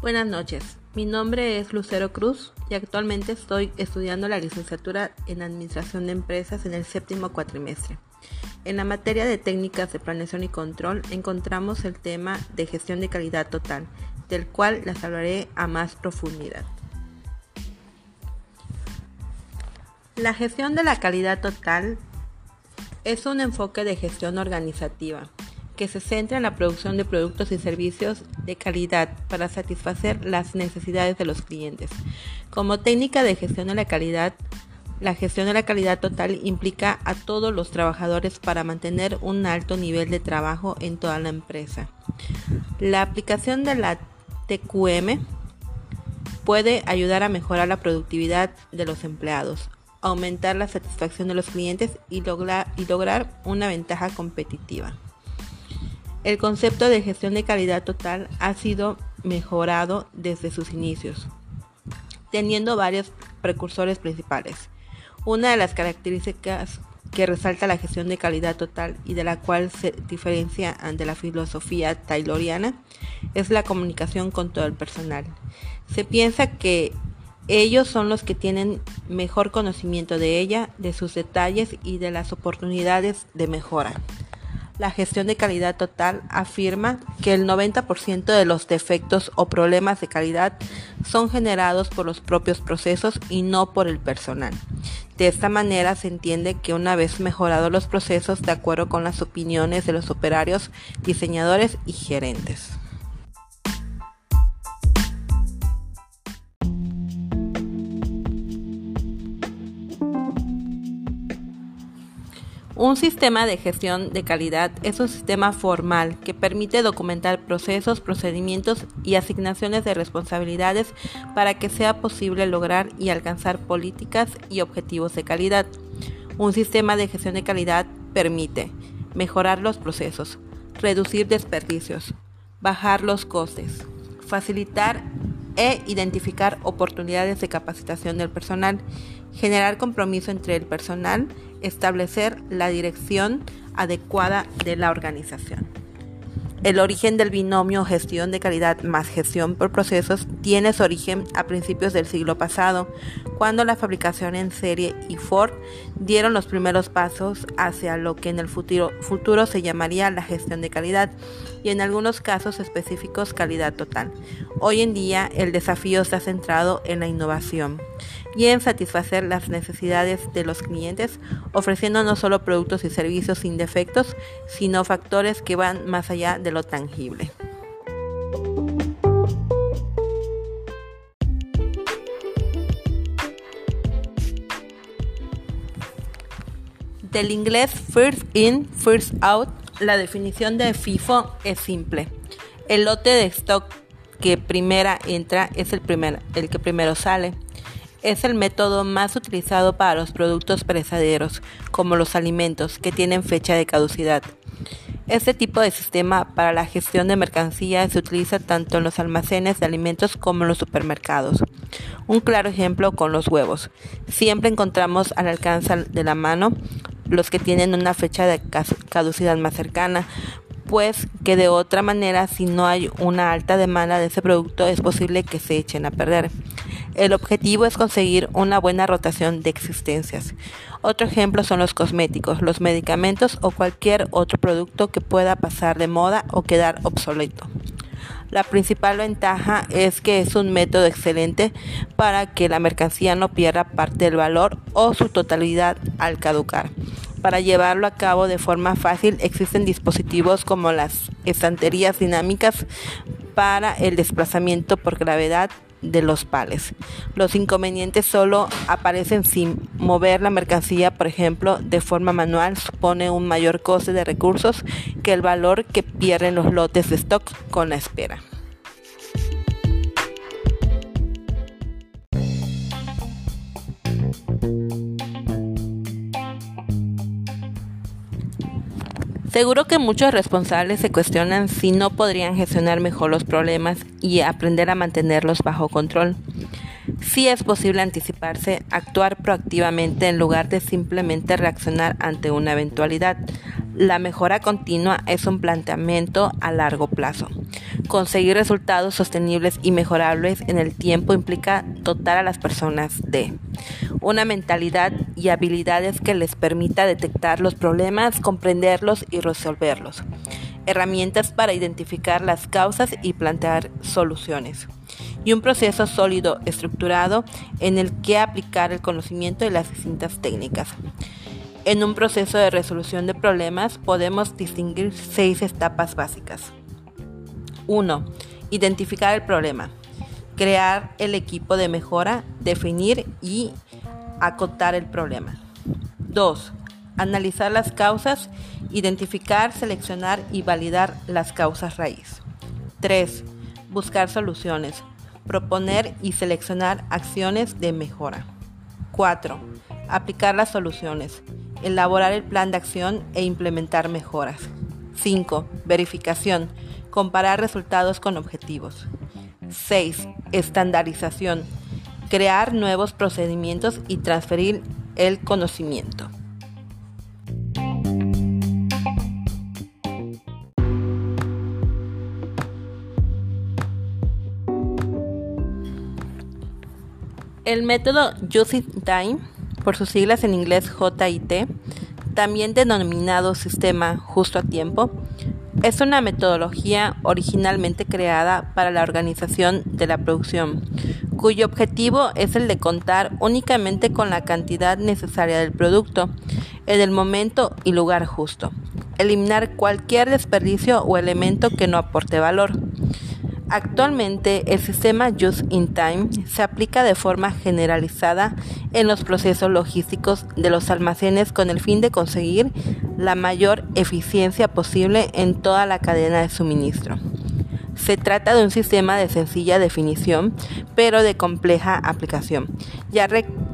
Buenas noches, mi nombre es Lucero Cruz y actualmente estoy estudiando la licenciatura en Administración de Empresas en el séptimo cuatrimestre. En la materia de técnicas de planeación y control encontramos el tema de gestión de calidad total, del cual les hablaré a más profundidad. La gestión de la calidad total es un enfoque de gestión organizativa que se centra en la producción de productos y servicios de calidad para satisfacer las necesidades de los clientes. Como técnica de gestión de la calidad, la gestión de la calidad total implica a todos los trabajadores para mantener un alto nivel de trabajo en toda la empresa. La aplicación de la TQM puede ayudar a mejorar la productividad de los empleados, aumentar la satisfacción de los clientes y y lograr una ventaja competitiva. El concepto de gestión de calidad total ha sido mejorado desde sus inicios, teniendo varios precursores principales. Una de las características que resalta la gestión de calidad total y de la cual se diferencia ante la filosofía tayloriana es la comunicación con todo el personal. Se piensa que ellos son los que tienen mejor conocimiento de ella, de sus detalles y de las oportunidades de mejora. La gestión de calidad total afirma que el 90% de los defectos o problemas de calidad son generados por los propios procesos y no por el personal. De esta manera se entiende que una vez mejorados los procesos de acuerdo con las opiniones de los operarios, diseñadores y gerentes. Un sistema de gestión de calidad es un sistema formal que permite documentar procesos, procedimientos y asignaciones de responsabilidades para que sea posible lograr y alcanzar políticas y objetivos de calidad. Un sistema de gestión de calidad permite mejorar los procesos, reducir desperdicios, bajar los costes, facilitar e identificar oportunidades de capacitación del personal, generar compromiso entre el personal, establecer la dirección adecuada de la organización. El origen del binomio gestión de calidad más gestión por procesos tiene su origen a principios del siglo pasado, cuando la fabricación en serie y Ford dieron los primeros pasos hacia lo que en el futuro, futuro se llamaría la gestión de calidad y en algunos casos específicos calidad total. Hoy en día el desafío está centrado en la innovación y en satisfacer las necesidades de los clientes, ofreciendo no solo productos y servicios sin defectos, sino factores que van más allá de lo tangible. Del inglés first in, first out, la definición de FIFO es simple. El lote de stock que primera entra es el, primer, el que primero sale. Es el método más utilizado para los productos perecederos, como los alimentos, que tienen fecha de caducidad. Este tipo de sistema para la gestión de mercancías se utiliza tanto en los almacenes de alimentos como en los supermercados. Un claro ejemplo con los huevos. Siempre encontramos al alcance de la mano los que tienen una fecha de caducidad más cercana, pues que de otra manera si no hay una alta demanda de ese producto es posible que se echen a perder. El objetivo es conseguir una buena rotación de existencias. Otro ejemplo son los cosméticos, los medicamentos o cualquier otro producto que pueda pasar de moda o quedar obsoleto. La principal ventaja es que es un método excelente para que la mercancía no pierda parte del valor o su totalidad al caducar. Para llevarlo a cabo de forma fácil existen dispositivos como las estanterías dinámicas para el desplazamiento por gravedad de los pales. Los inconvenientes solo aparecen sin mover la mercancía, por ejemplo, de forma manual, supone un mayor coste de recursos que el valor que pierden los lotes de stock con la espera. Seguro que muchos responsables se cuestionan si no podrían gestionar mejor los problemas y aprender a mantenerlos bajo control. Sí es posible anticiparse, actuar proactivamente en lugar de simplemente reaccionar ante una eventualidad. La mejora continua es un planteamiento a largo plazo. Conseguir resultados sostenibles y mejorables en el tiempo implica dotar a las personas de una mentalidad y habilidades que les permita detectar los problemas, comprenderlos y resolverlos. Herramientas para identificar las causas y plantear soluciones. Y un proceso sólido, estructurado, en el que aplicar el conocimiento de las distintas técnicas. En un proceso de resolución de problemas podemos distinguir seis etapas básicas. 1. Identificar el problema. Crear el equipo de mejora, definir y acotar el problema. 2. Analizar las causas, identificar, seleccionar y validar las causas raíz. 3. Buscar soluciones, proponer y seleccionar acciones de mejora. 4. Aplicar las soluciones, elaborar el plan de acción e implementar mejoras. 5. Verificación. Comparar resultados con objetivos. 6. Estandarización. Crear nuevos procedimientos y transferir el conocimiento. El método Using Time por sus siglas en inglés JIT, también denominado sistema justo a tiempo, es una metodología originalmente creada para la organización de la producción, cuyo objetivo es el de contar únicamente con la cantidad necesaria del producto en el momento y lugar justo, eliminar cualquier desperdicio o elemento que no aporte valor. Actualmente, el sistema Just in Time se aplica de forma generalizada en los procesos logísticos de los almacenes con el fin de conseguir la mayor eficiencia posible en toda la cadena de suministro. Se trata de un sistema de sencilla definición, pero de compleja aplicación,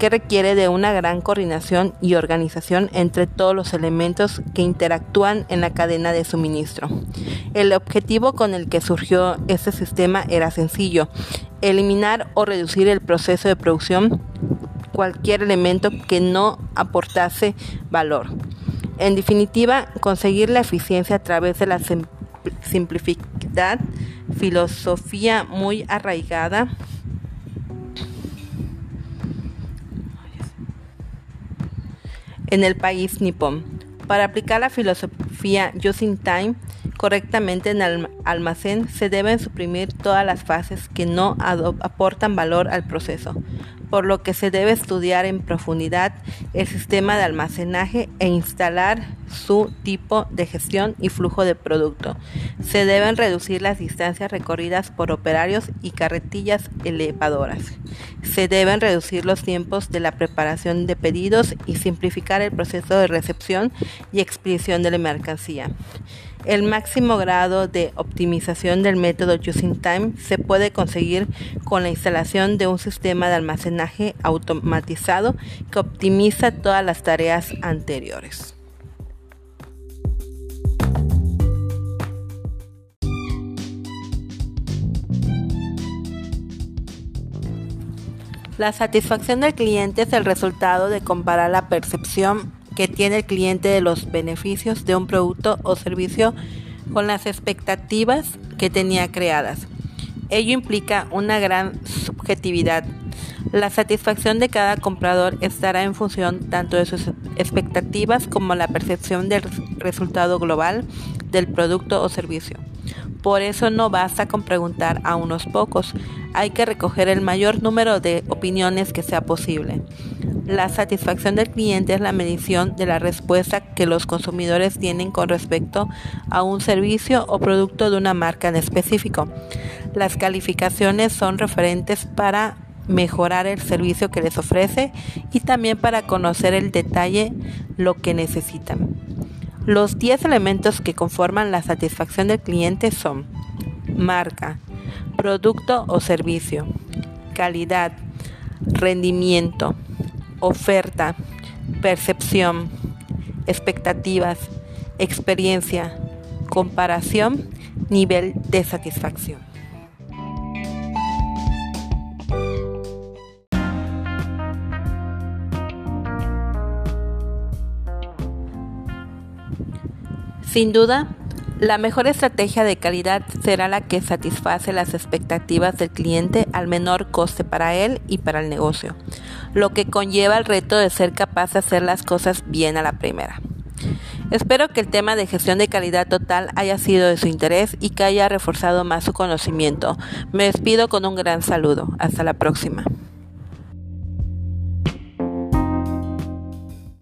que requiere de una gran coordinación y organización entre todos los elementos que interactúan en la cadena de suministro. El objetivo con el que surgió este sistema era sencillo, eliminar o reducir el proceso de producción cualquier elemento que no aportase valor. En definitiva, conseguir la eficiencia a través de la simplicidad, filosofía muy arraigada en el país nipón. Para aplicar la filosofía Using Time correctamente en el almacén, se deben suprimir todas las fases que no aportan valor al proceso por lo que se debe estudiar en profundidad el sistema de almacenaje e instalar su tipo de gestión y flujo de producto. Se deben reducir las distancias recorridas por operarios y carretillas elevadoras. Se deben reducir los tiempos de la preparación de pedidos y simplificar el proceso de recepción y expedición de la mercancía. El máximo grado de optimización del método Using Time se puede conseguir con la instalación de un sistema de almacenaje automatizado que optimiza todas las tareas anteriores. La satisfacción del cliente es el resultado de comparar la percepción que tiene el cliente de los beneficios de un producto o servicio con las expectativas que tenía creadas. Ello implica una gran subjetividad. La satisfacción de cada comprador estará en función tanto de sus expectativas como la percepción del resultado global del producto o servicio. Por eso no basta con preguntar a unos pocos, hay que recoger el mayor número de opiniones que sea posible. La satisfacción del cliente es la medición de la respuesta que los consumidores tienen con respecto a un servicio o producto de una marca en específico. Las calificaciones son referentes para mejorar el servicio que les ofrece y también para conocer el detalle lo que necesitan. Los 10 elementos que conforman la satisfacción del cliente son marca, producto o servicio, calidad, rendimiento, oferta, percepción, expectativas, experiencia, comparación, nivel de satisfacción. Sin duda, la mejor estrategia de calidad será la que satisface las expectativas del cliente al menor coste para él y para el negocio, lo que conlleva el reto de ser capaz de hacer las cosas bien a la primera. Espero que el tema de gestión de calidad total haya sido de su interés y que haya reforzado más su conocimiento. Me despido con un gran saludo. Hasta la próxima.